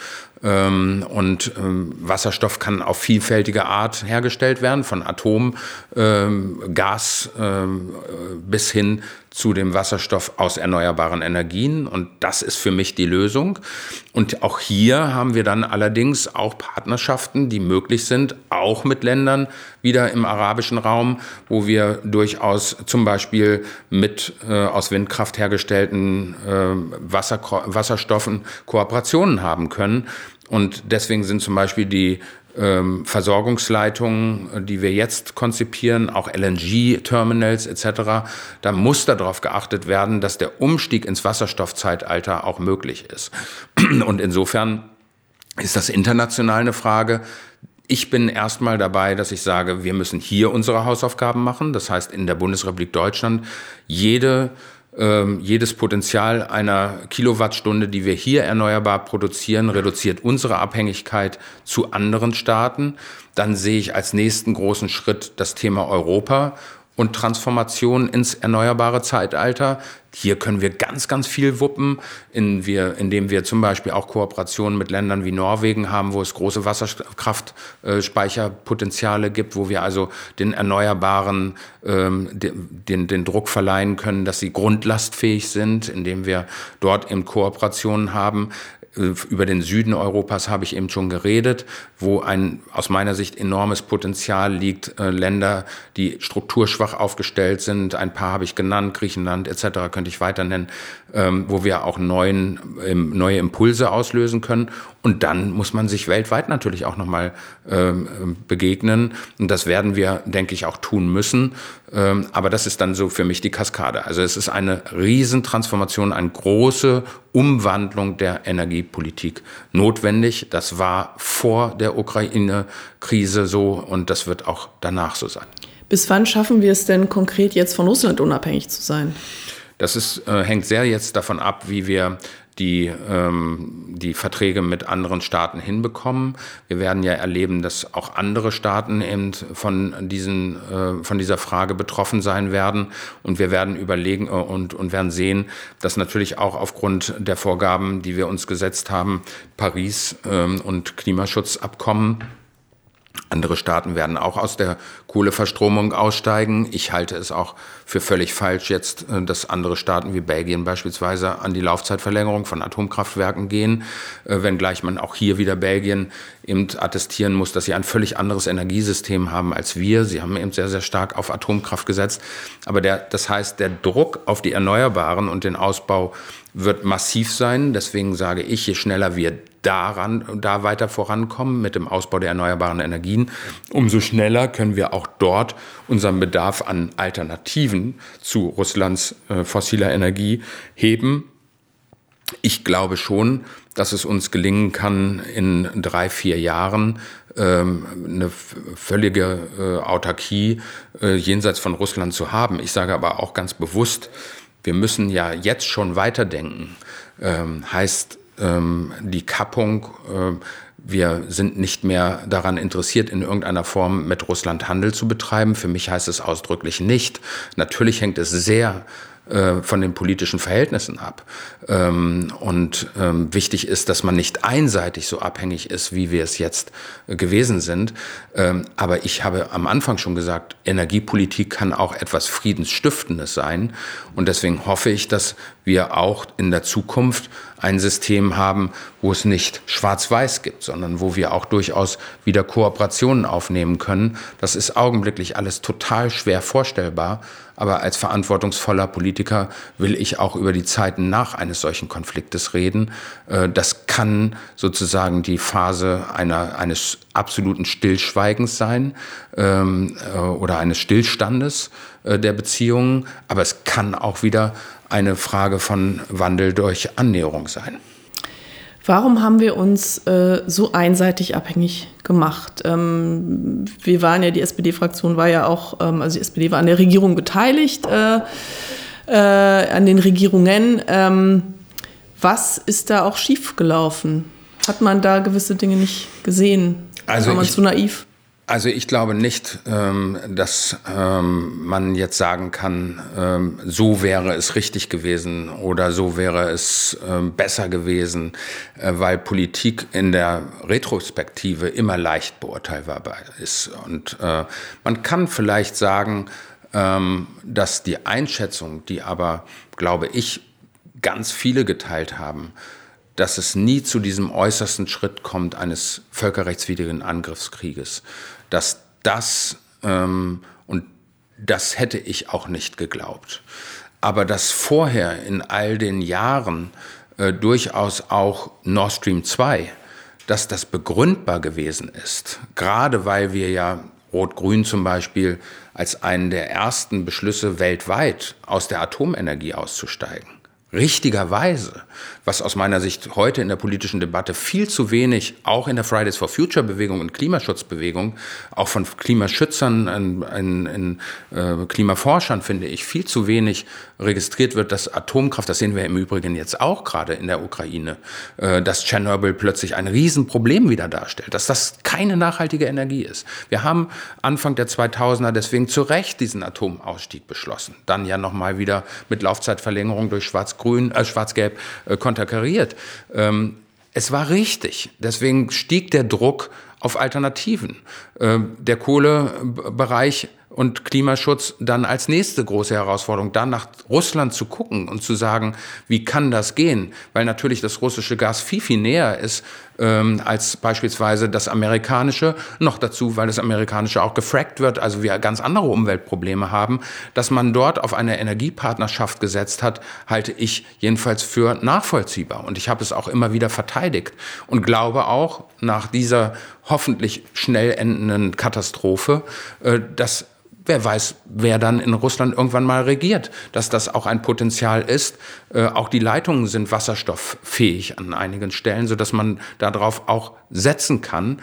Ähm, und ähm, Wasserstoff kann auf vielfältige Art hergestellt werden, von Atom, ähm, Gas bis hin zu dem Wasserstoff aus erneuerbaren Energien. Und das ist für mich die Lösung. Und auch hier haben wir dann allerdings auch Partnerschaften, die möglich sind, auch mit Ländern wieder im arabischen Raum, wo wir durchaus zum Beispiel mit äh, aus Windkraft hergestellten äh, Wasser, Wasserstoffen Kooperationen haben können. Und deswegen sind zum Beispiel die ähm, Versorgungsleitungen, die wir jetzt konzipieren, auch LNG-Terminals etc., da muss darauf geachtet werden, dass der Umstieg ins Wasserstoffzeitalter auch möglich ist. Und insofern ist das international eine Frage. Ich bin erstmal dabei, dass ich sage, wir müssen hier unsere Hausaufgaben machen. Das heißt, in der Bundesrepublik Deutschland jede ähm, jedes Potenzial einer Kilowattstunde, die wir hier erneuerbar produzieren, reduziert unsere Abhängigkeit zu anderen Staaten. Dann sehe ich als nächsten großen Schritt das Thema Europa und Transformation ins erneuerbare Zeitalter. Hier können wir ganz, ganz viel wuppen, in wir, indem wir zum Beispiel auch Kooperationen mit Ländern wie Norwegen haben, wo es große Wasserkraftspeicherpotenziale gibt, wo wir also den Erneuerbaren ähm, den, den Druck verleihen können, dass sie grundlastfähig sind, indem wir dort eben Kooperationen haben. Äh, über den Süden Europas habe ich eben schon geredet, wo ein aus meiner Sicht enormes Potenzial liegt. Äh, Länder, die strukturschwach aufgestellt sind, ein paar habe ich genannt, Griechenland etc. könnte ich weiter nennen, ähm, wo wir auch neuen, ähm, neue Impulse auslösen können. Und dann muss man sich weltweit natürlich auch nochmal ähm, begegnen. Und das werden wir, denke ich, auch tun müssen. Ähm, aber das ist dann so für mich die Kaskade. Also es ist eine Riesentransformation, eine große Umwandlung der Energiepolitik notwendig. Das war vor der Ukraine-Krise so und das wird auch danach so sein. Bis wann schaffen wir es denn konkret jetzt von Russland unabhängig zu sein? Das ist, äh, hängt sehr jetzt davon ab, wie wir die, ähm, die Verträge mit anderen Staaten hinbekommen. Wir werden ja erleben, dass auch andere Staaten eben von, diesen, äh, von dieser Frage betroffen sein werden. Und wir werden überlegen äh, und, und werden sehen, dass natürlich auch aufgrund der Vorgaben, die wir uns gesetzt haben, Paris ähm, und Klimaschutzabkommen, andere Staaten werden auch aus der Kohleverstromung aussteigen. Ich halte es auch für völlig falsch jetzt, äh, dass andere Staaten wie Belgien beispielsweise an die Laufzeitverlängerung von Atomkraftwerken gehen, äh, wenngleich man auch hier wieder Belgien eben attestieren muss, dass sie ein völlig anderes Energiesystem haben als wir. Sie haben eben sehr, sehr stark auf Atomkraft gesetzt. Aber der, das heißt, der Druck auf die Erneuerbaren und den Ausbau wird massiv sein. Deswegen sage ich, je schneller wir daran, da weiter vorankommen mit dem Ausbau der erneuerbaren Energien, umso schneller können wir auch dort unseren Bedarf an Alternativen zu Russlands äh, fossiler Energie heben. Ich glaube schon, dass es uns gelingen kann, in drei, vier Jahren ähm, eine völlige äh, Autarkie äh, jenseits von Russland zu haben. Ich sage aber auch ganz bewusst, wir müssen ja jetzt schon weiterdenken. Ähm, heißt, ähm, die Kappung. Äh, wir sind nicht mehr daran interessiert, in irgendeiner Form mit Russland Handel zu betreiben. Für mich heißt es ausdrücklich nicht. Natürlich hängt es sehr äh, von den politischen Verhältnissen ab. Ähm, und ähm, wichtig ist, dass man nicht einseitig so abhängig ist, wie wir es jetzt äh, gewesen sind. Ähm, aber ich habe am Anfang schon gesagt, Energiepolitik kann auch etwas Friedensstiftendes sein. Und deswegen hoffe ich, dass wir auch in der Zukunft ein System haben, wo es nicht schwarz-weiß gibt, sondern wo wir auch durchaus wieder Kooperationen aufnehmen können. Das ist augenblicklich alles total schwer vorstellbar. Aber als verantwortungsvoller Politiker will ich auch über die Zeiten nach eines solchen Konfliktes reden. Äh, das kann sozusagen die Phase einer, eines absoluten Stillschweigens sein ähm, äh, oder eines Stillstandes äh, der Beziehungen. Aber es kann auch wieder eine Frage von Wandel durch Annäherung sein. Warum haben wir uns äh, so einseitig abhängig gemacht? Ähm, wir waren ja, die SPD-Fraktion war ja auch, ähm, also die SPD war an der Regierung beteiligt, äh, äh, an den Regierungen. Ähm, was ist da auch schiefgelaufen? Hat man da gewisse Dinge nicht gesehen? Also war man ich, zu naiv? Also ich glaube nicht, ähm, dass ähm, man jetzt sagen kann, ähm, so wäre es richtig gewesen oder so wäre es besser gewesen, äh, weil Politik in der Retrospektive immer leicht beurteilbar ist. Und äh, man kann vielleicht sagen, dass die Einschätzung, die aber, glaube ich, ganz viele geteilt haben, dass es nie zu diesem äußersten Schritt kommt eines völkerrechtswidrigen Angriffskrieges, dass das, ähm, und das hätte ich auch nicht geglaubt, aber dass vorher in all den Jahren äh, durchaus auch Nord Stream 2, dass das begründbar gewesen ist, gerade weil wir ja Rot-Grün zum Beispiel als einen der ersten Beschlüsse weltweit aus der Atomenergie auszusteigen richtigerweise, was aus meiner Sicht heute in der politischen Debatte viel zu wenig, auch in der Fridays for Future Bewegung und Klimaschutzbewegung, auch von Klimaschützern, in, in, in äh, Klimaforschern finde ich, viel zu wenig registriert wird, dass Atomkraft, das sehen wir im Übrigen jetzt auch gerade in der Ukraine, äh, dass Tschernobyl plötzlich ein Riesenproblem wieder darstellt, dass das keine nachhaltige Energie ist. Wir haben Anfang der 2000er deswegen zu Recht diesen Atomausstieg beschlossen. Dann ja nochmal wieder mit Laufzeitverlängerung durch Schwarz Schwarz-Grün, äh, Schwarz-Gelb äh, konterkariert. Ähm, es war richtig. Deswegen stieg der Druck auf Alternativen. Äh, der Kohlebereich und Klimaschutz dann als nächste große Herausforderung, dann nach Russland zu gucken und zu sagen, wie kann das gehen? Weil natürlich das russische Gas viel, viel näher ist ähm, als beispielsweise das amerikanische. Noch dazu, weil das amerikanische auch gefrackt wird, also wir ganz andere Umweltprobleme haben. Dass man dort auf eine Energiepartnerschaft gesetzt hat, halte ich jedenfalls für nachvollziehbar. Und ich habe es auch immer wieder verteidigt und glaube auch nach dieser hoffentlich schnell endenden Katastrophe, äh, dass wer weiß, wer dann in Russland irgendwann mal regiert, dass das auch ein Potenzial ist. Äh, auch die Leitungen sind wasserstofffähig an einigen Stellen, sodass man darauf auch setzen kann,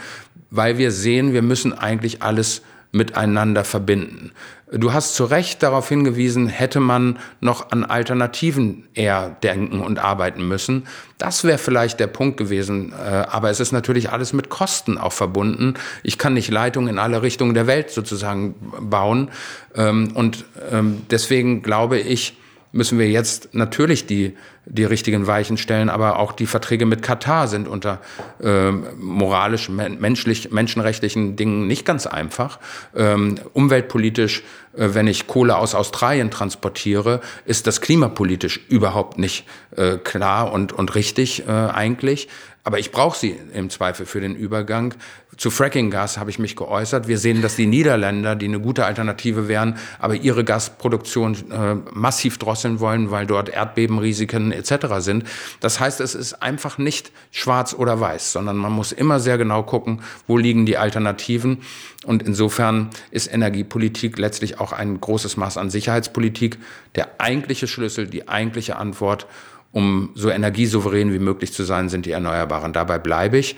weil wir sehen, wir müssen eigentlich alles miteinander verbinden. Du hast zu Recht darauf hingewiesen, hätte man noch an Alternativen eher denken und arbeiten müssen. Das wäre vielleicht der Punkt gewesen. Äh, aber es ist natürlich alles mit Kosten auch verbunden. Ich kann nicht Leitungen in alle Richtungen der Welt sozusagen bauen. Ähm, und ähm, deswegen glaube ich, müssen wir jetzt natürlich die, die richtigen Weichen stellen, aber auch die Verträge mit Katar sind unter äh, moralisch, menschlich, menschenrechtlichen Dingen nicht ganz einfach. Ähm, umweltpolitisch, äh, wenn ich Kohle aus Australien transportiere, ist das klimapolitisch überhaupt nicht äh, klar und, und richtig äh, eigentlich. Aber ich brauche sie im Zweifel für den Übergang. Zu Frackinggas habe ich mich geäußert. Wir sehen, dass die Niederländer, die eine gute Alternative wären, aber ihre Gasproduktion äh, massiv drosseln wollen, weil dort Erdbebenrisiken etc. sind. Das heißt, es ist einfach nicht schwarz oder weiß, sondern man muss immer sehr genau gucken, wo liegen die Alternativen. Und insofern ist Energiepolitik letztlich auch ein großes Maß an Sicherheitspolitik. Der eigentliche Schlüssel, die eigentliche Antwort um so energiesouverän wie möglich zu sein, sind die Erneuerbaren. Dabei bleibe ich.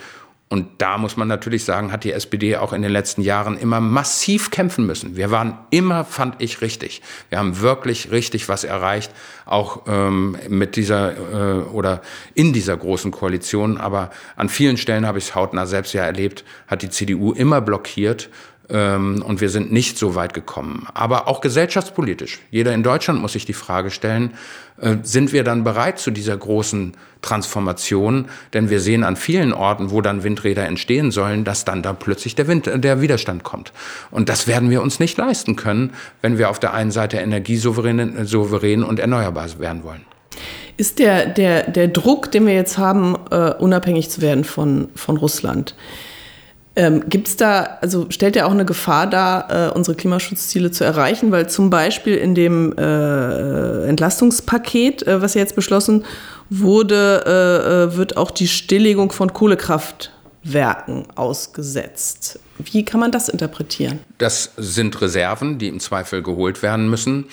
Und da muss man natürlich sagen, hat die SPD auch in den letzten Jahren immer massiv kämpfen müssen. Wir waren immer, fand ich, richtig. Wir haben wirklich richtig was erreicht, auch ähm, mit dieser äh, oder in dieser großen Koalition. Aber an vielen Stellen habe ich es hautnah selbst ja erlebt, hat die CDU immer blockiert und wir sind nicht so weit gekommen. Aber auch gesellschaftspolitisch. Jeder in Deutschland muss sich die Frage stellen, äh, sind wir dann bereit zu dieser großen Transformation? Denn wir sehen an vielen Orten, wo dann Windräder entstehen sollen, dass dann da plötzlich der, Wind, der Widerstand kommt. Und das werden wir uns nicht leisten können, wenn wir auf der einen Seite energiesouverän souverän und erneuerbar werden wollen. Ist der, der, der Druck, den wir jetzt haben, uh, unabhängig zu werden von, von Russland, ähm, Gibt es da, also stellt er auch eine Gefahr dar, äh, unsere Klimaschutzziele zu erreichen? Weil zum Beispiel in dem äh, Entlastungspaket, äh, was jetzt beschlossen wurde, äh, äh, wird auch die Stilllegung von Kohlekraftwerken ausgesetzt. Wie kann man das interpretieren? Das sind Reserven, die im Zweifel geholt werden müssen.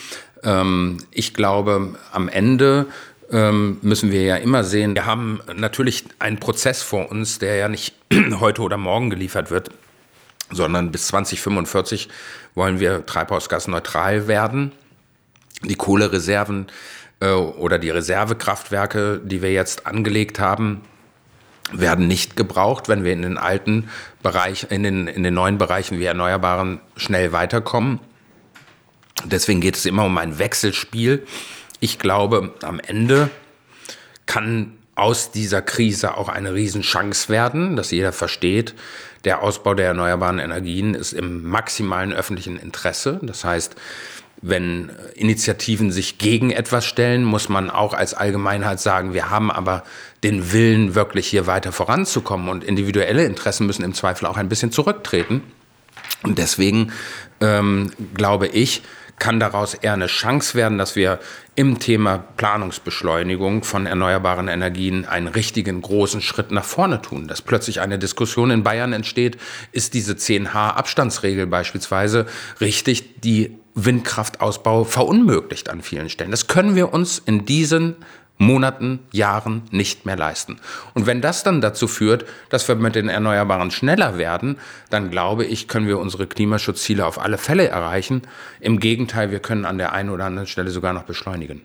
Ähm, ich glaube, am Ende müssen wir ja immer sehen, wir haben natürlich einen Prozess vor uns, der ja nicht heute oder morgen geliefert wird, sondern bis 2045 wollen wir treibhausgasneutral werden. Die Kohlereserven äh, oder die Reservekraftwerke, die wir jetzt angelegt haben, werden nicht gebraucht, wenn wir in den alten Bereich, in den, in den neuen Bereichen wie Erneuerbaren schnell weiterkommen. Deswegen geht es immer um ein Wechselspiel ich glaube, am Ende kann aus dieser Krise auch eine Riesenchance werden, dass jeder versteht, der Ausbau der erneuerbaren Energien ist im maximalen öffentlichen Interesse. Das heißt, wenn Initiativen sich gegen etwas stellen, muss man auch als Allgemeinheit sagen, wir haben aber den Willen, wirklich hier weiter voranzukommen und individuelle Interessen müssen im Zweifel auch ein bisschen zurücktreten. Und deswegen ähm, glaube ich, kann daraus eher eine Chance werden, dass wir im Thema Planungsbeschleunigung von erneuerbaren Energien einen richtigen großen Schritt nach vorne tun. Dass plötzlich eine Diskussion in Bayern entsteht, ist diese 10H-Abstandsregel beispielsweise richtig, die Windkraftausbau verunmöglicht an vielen Stellen. Das können wir uns in diesen Monaten, Jahren nicht mehr leisten. Und wenn das dann dazu führt, dass wir mit den Erneuerbaren schneller werden, dann glaube ich, können wir unsere Klimaschutzziele auf alle Fälle erreichen. Im Gegenteil, wir können an der einen oder anderen Stelle sogar noch beschleunigen.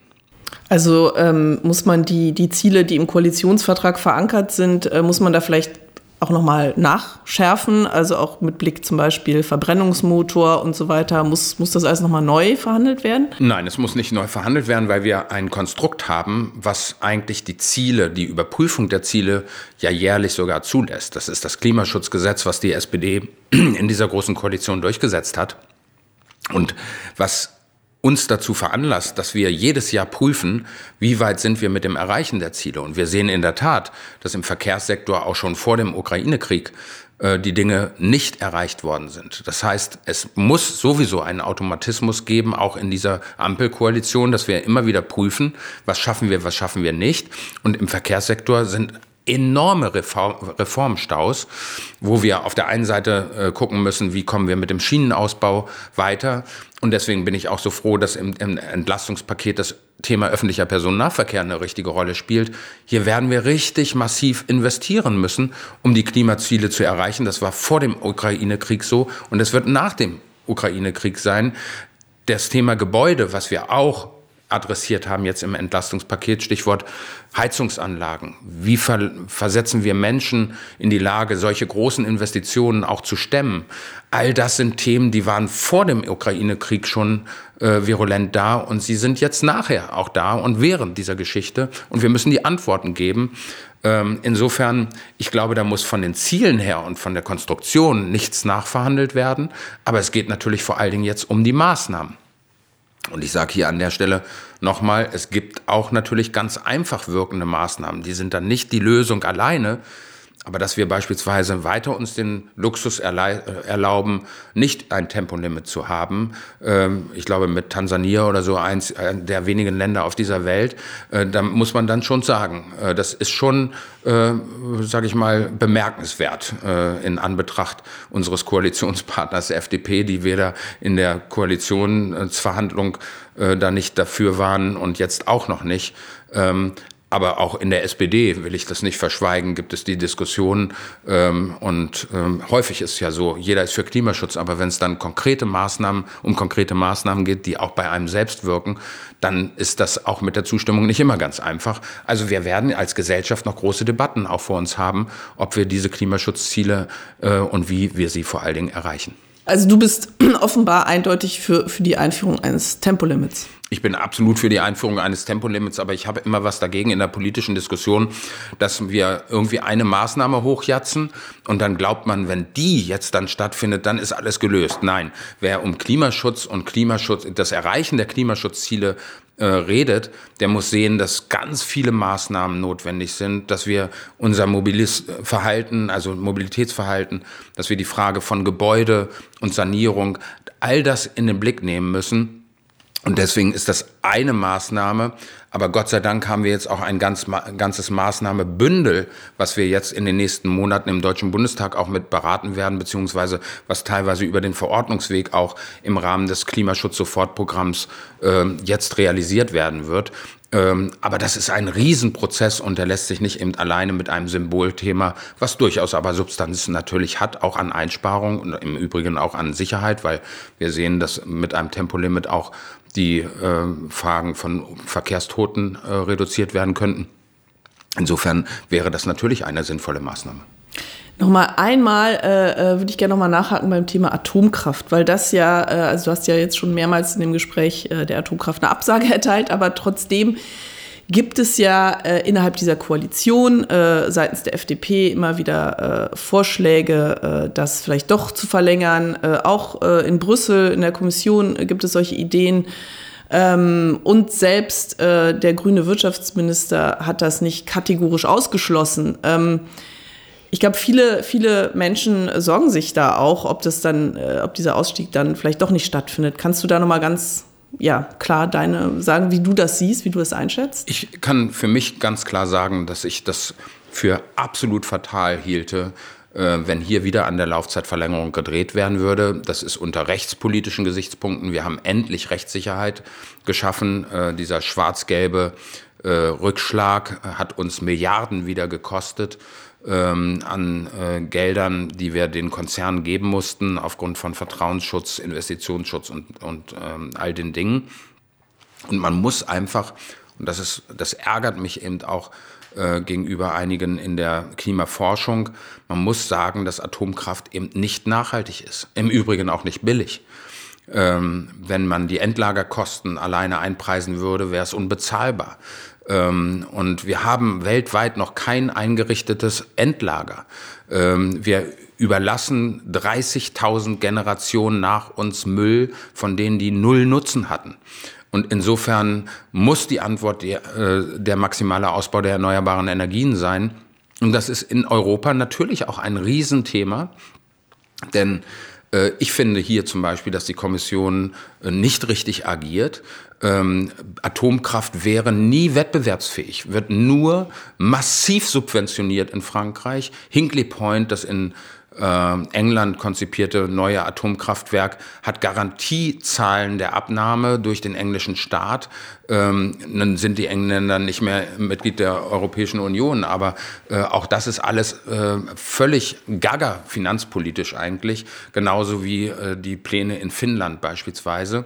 Also ähm, muss man die, die Ziele, die im Koalitionsvertrag verankert sind, äh, muss man da vielleicht auch nochmal nachschärfen, also auch mit Blick zum Beispiel Verbrennungsmotor und so weiter. Muss, muss das alles nochmal neu verhandelt werden? Nein, es muss nicht neu verhandelt werden, weil wir ein Konstrukt haben, was eigentlich die Ziele, die Überprüfung der Ziele ja jährlich sogar zulässt. Das ist das Klimaschutzgesetz, was die SPD in dieser großen Koalition durchgesetzt hat. Und was uns dazu veranlasst, dass wir jedes Jahr prüfen, wie weit sind wir mit dem Erreichen der Ziele. Und wir sehen in der Tat, dass im Verkehrssektor auch schon vor dem Ukraine-Krieg äh, die Dinge nicht erreicht worden sind. Das heißt, es muss sowieso einen Automatismus geben, auch in dieser Ampelkoalition, dass wir immer wieder prüfen, was schaffen wir, was schaffen wir nicht. Und im Verkehrssektor sind enorme Reform, Reformstaus, wo wir auf der einen Seite äh, gucken müssen, wie kommen wir mit dem Schienenausbau weiter. Und deswegen bin ich auch so froh, dass im, im Entlastungspaket das Thema öffentlicher Personennahverkehr eine richtige Rolle spielt. Hier werden wir richtig massiv investieren müssen, um die Klimaziele zu erreichen. Das war vor dem Ukraine-Krieg so und es wird nach dem Ukraine-Krieg sein. Das Thema Gebäude, was wir auch adressiert haben jetzt im Entlastungspaket, Stichwort Heizungsanlagen. Wie ver versetzen wir Menschen in die Lage, solche großen Investitionen auch zu stemmen? All das sind Themen, die waren vor dem Ukraine-Krieg schon äh, virulent da und sie sind jetzt nachher auch da und während dieser Geschichte. Und wir müssen die Antworten geben. Ähm, insofern, ich glaube, da muss von den Zielen her und von der Konstruktion nichts nachverhandelt werden. Aber es geht natürlich vor allen Dingen jetzt um die Maßnahmen. Und ich sage hier an der Stelle nochmal, es gibt auch natürlich ganz einfach wirkende Maßnahmen. Die sind dann nicht die Lösung alleine, aber dass wir beispielsweise weiter uns den Luxus erlauben, nicht ein Tempolimit zu haben, ähm, ich glaube mit Tansania oder so eins der wenigen Länder auf dieser Welt, äh, da muss man dann schon sagen, äh, das ist schon, äh, sage ich mal, bemerkenswert in Anbetracht unseres Koalitionspartners FDP, die weder in der Koalitionsverhandlung da nicht dafür waren und jetzt auch noch nicht. Aber auch in der SPD, will ich das nicht verschweigen, gibt es die Diskussion. Ähm, und ähm, häufig ist ja so, jeder ist für Klimaschutz, aber wenn es dann konkrete Maßnahmen, um konkrete Maßnahmen geht, die auch bei einem selbst wirken, dann ist das auch mit der Zustimmung nicht immer ganz einfach. Also wir werden als Gesellschaft noch große Debatten auch vor uns haben, ob wir diese Klimaschutzziele äh, und wie wir sie vor allen Dingen erreichen. Also du bist offenbar eindeutig für, für die Einführung eines Tempolimits. Ich bin absolut für die Einführung eines Tempolimits, aber ich habe immer was dagegen in der politischen Diskussion, dass wir irgendwie eine Maßnahme hochjatzen und dann glaubt man, wenn die jetzt dann stattfindet, dann ist alles gelöst. Nein, wer um Klimaschutz und Klimaschutz, das Erreichen der Klimaschutzziele äh, redet, der muss sehen, dass ganz viele Maßnahmen notwendig sind, dass wir unser Mobilisverhalten, also Mobilitätsverhalten, dass wir die Frage von Gebäude und Sanierung, all das in den Blick nehmen müssen und deswegen ist das eine Maßnahme, aber Gott sei Dank haben wir jetzt auch ein ganz, ganzes Maßnahmebündel, was wir jetzt in den nächsten Monaten im Deutschen Bundestag auch mit beraten werden, beziehungsweise was teilweise über den Verordnungsweg auch im Rahmen des Klimaschutz-Sofortprogramms äh, jetzt realisiert werden wird. Ähm, aber das ist ein Riesenprozess und der lässt sich nicht eben alleine mit einem Symbolthema, was durchaus aber Substanz natürlich hat, auch an Einsparung und im Übrigen auch an Sicherheit, weil wir sehen, dass mit einem Tempolimit auch die äh, Fragen von Verkehrstoten äh, reduziert werden könnten. Insofern wäre das natürlich eine sinnvolle Maßnahme. Nochmal einmal äh, äh, würde ich gerne nochmal nachhaken beim Thema Atomkraft, weil das ja, äh, also du hast ja jetzt schon mehrmals in dem Gespräch äh, der Atomkraft eine Absage erteilt, aber trotzdem gibt es ja äh, innerhalb dieser Koalition äh, seitens der FDP immer wieder äh, Vorschläge, äh, das vielleicht doch zu verlängern. Äh, auch äh, in Brüssel in der Kommission gibt es solche Ideen. Ähm, und selbst der grüne Wirtschaftsminister hat das nicht kategorisch ausgeschlossen. Ähm, ich glaube, viele, viele Menschen sorgen sich da auch, ob das dann, ob dieser Ausstieg dann vielleicht doch nicht stattfindet. Kannst du da nochmal ganz ja, klar deine sagen, wie du das siehst, wie du das einschätzt? Ich kann für mich ganz klar sagen, dass ich das für absolut fatal hielte, äh, wenn hier wieder an der Laufzeitverlängerung gedreht werden würde. Das ist unter rechtspolitischen Gesichtspunkten. Wir haben endlich Rechtssicherheit geschaffen. Äh, dieser schwarz-gelbe äh, Rückschlag hat uns Milliarden wieder gekostet ähm, an äh, Geldern, die wir den Konzernen geben mussten, aufgrund von Vertrauensschutz, Investitionsschutz und, und ähm, all den Dingen. Und man muss einfach, und das, ist, das ärgert mich eben auch äh, gegenüber einigen in der Klimaforschung, man muss sagen, dass Atomkraft eben nicht nachhaltig ist. Im Übrigen auch nicht billig. Ähm, wenn man die Endlagerkosten alleine einpreisen würde, wäre es unbezahlbar. Ähm, und wir haben weltweit noch kein eingerichtetes Endlager. Ähm, wir überlassen 30.000 Generationen nach uns Müll, von denen die null Nutzen hatten. Und insofern muss die Antwort der, äh, der maximale Ausbau der erneuerbaren Energien sein. Und das ist in Europa natürlich auch ein Riesenthema, denn äh, ich finde hier zum Beispiel, dass die Kommission äh, nicht richtig agiert. Ähm, Atomkraft wäre nie wettbewerbsfähig, wird nur massiv subventioniert in Frankreich. Hinkley Point, das in äh, England konzipierte neue Atomkraftwerk hat Garantiezahlen der Abnahme durch den englischen Staat. Ähm, dann sind die Engländer nicht mehr Mitglied der Europäischen Union, aber äh, auch das ist alles äh, völlig gaga finanzpolitisch eigentlich, genauso wie äh, die Pläne in Finnland beispielsweise.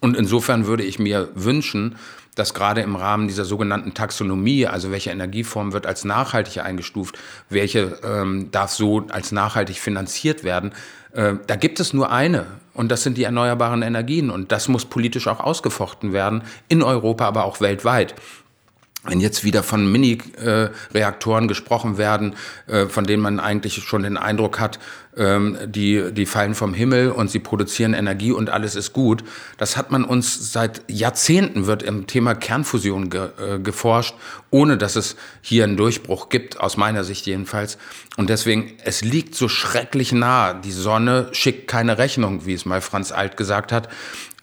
Und insofern würde ich mir wünschen, dass gerade im Rahmen dieser sogenannten Taxonomie, also welche Energieform wird als nachhaltig eingestuft, welche ähm, darf so als nachhaltig finanziert werden, äh, da gibt es nur eine und das sind die erneuerbaren Energien. Und das muss politisch auch ausgefochten werden, in Europa, aber auch weltweit wenn jetzt wieder von Mini-Reaktoren gesprochen werden, äh, von denen man eigentlich schon den Eindruck hat, ähm, die, die fallen vom Himmel und sie produzieren Energie und alles ist gut. Das hat man uns seit Jahrzehnten wird im Thema Kernfusion ge, äh, geforscht, ohne dass es hier einen Durchbruch gibt, aus meiner Sicht jedenfalls. Und deswegen, es liegt so schrecklich nah. Die Sonne schickt keine Rechnung, wie es mal Franz Alt gesagt hat.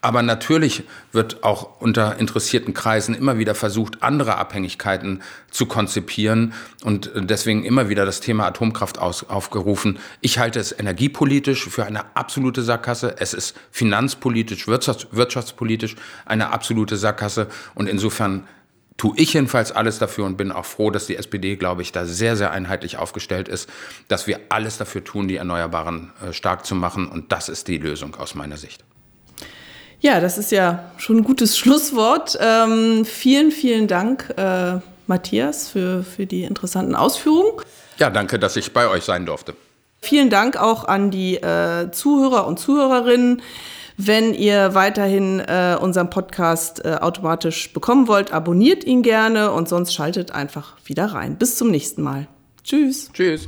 Aber natürlich wird auch unter interessierten Kreisen immer wieder versucht, andere Abhängigkeiten zu konzipieren und deswegen immer wieder das Thema Atomkraft aus, aufgerufen. Ich halte es energiepolitisch für eine absolute Sackgasse. Es ist finanzpolitisch, wirtschafts wirtschaftspolitisch eine absolute Sackgasse und insofern tue ich jedenfalls alles dafür und bin auch froh, dass die SPD, glaube ich, da sehr, sehr einheitlich aufgestellt ist, dass wir alles dafür tun, die Erneuerbaren äh, stark zu machen. Und das ist die Lösung aus meiner Sicht. Ja, das ist ja schon ein gutes Schlusswort. Ähm, vielen, vielen Dank, äh, Matthias, für, für die interessanten Ausführungen. Ja, danke, dass ich bei euch sein durfte. Vielen Dank auch an die äh, Zuhörer und Zuhörerinnen. Wenn ihr weiterhin äh, unseren Podcast äh, automatisch bekommen wollt, abonniert ihn gerne und sonst schaltet einfach wieder rein. Bis zum nächsten Mal. Tschüss. Tschüss.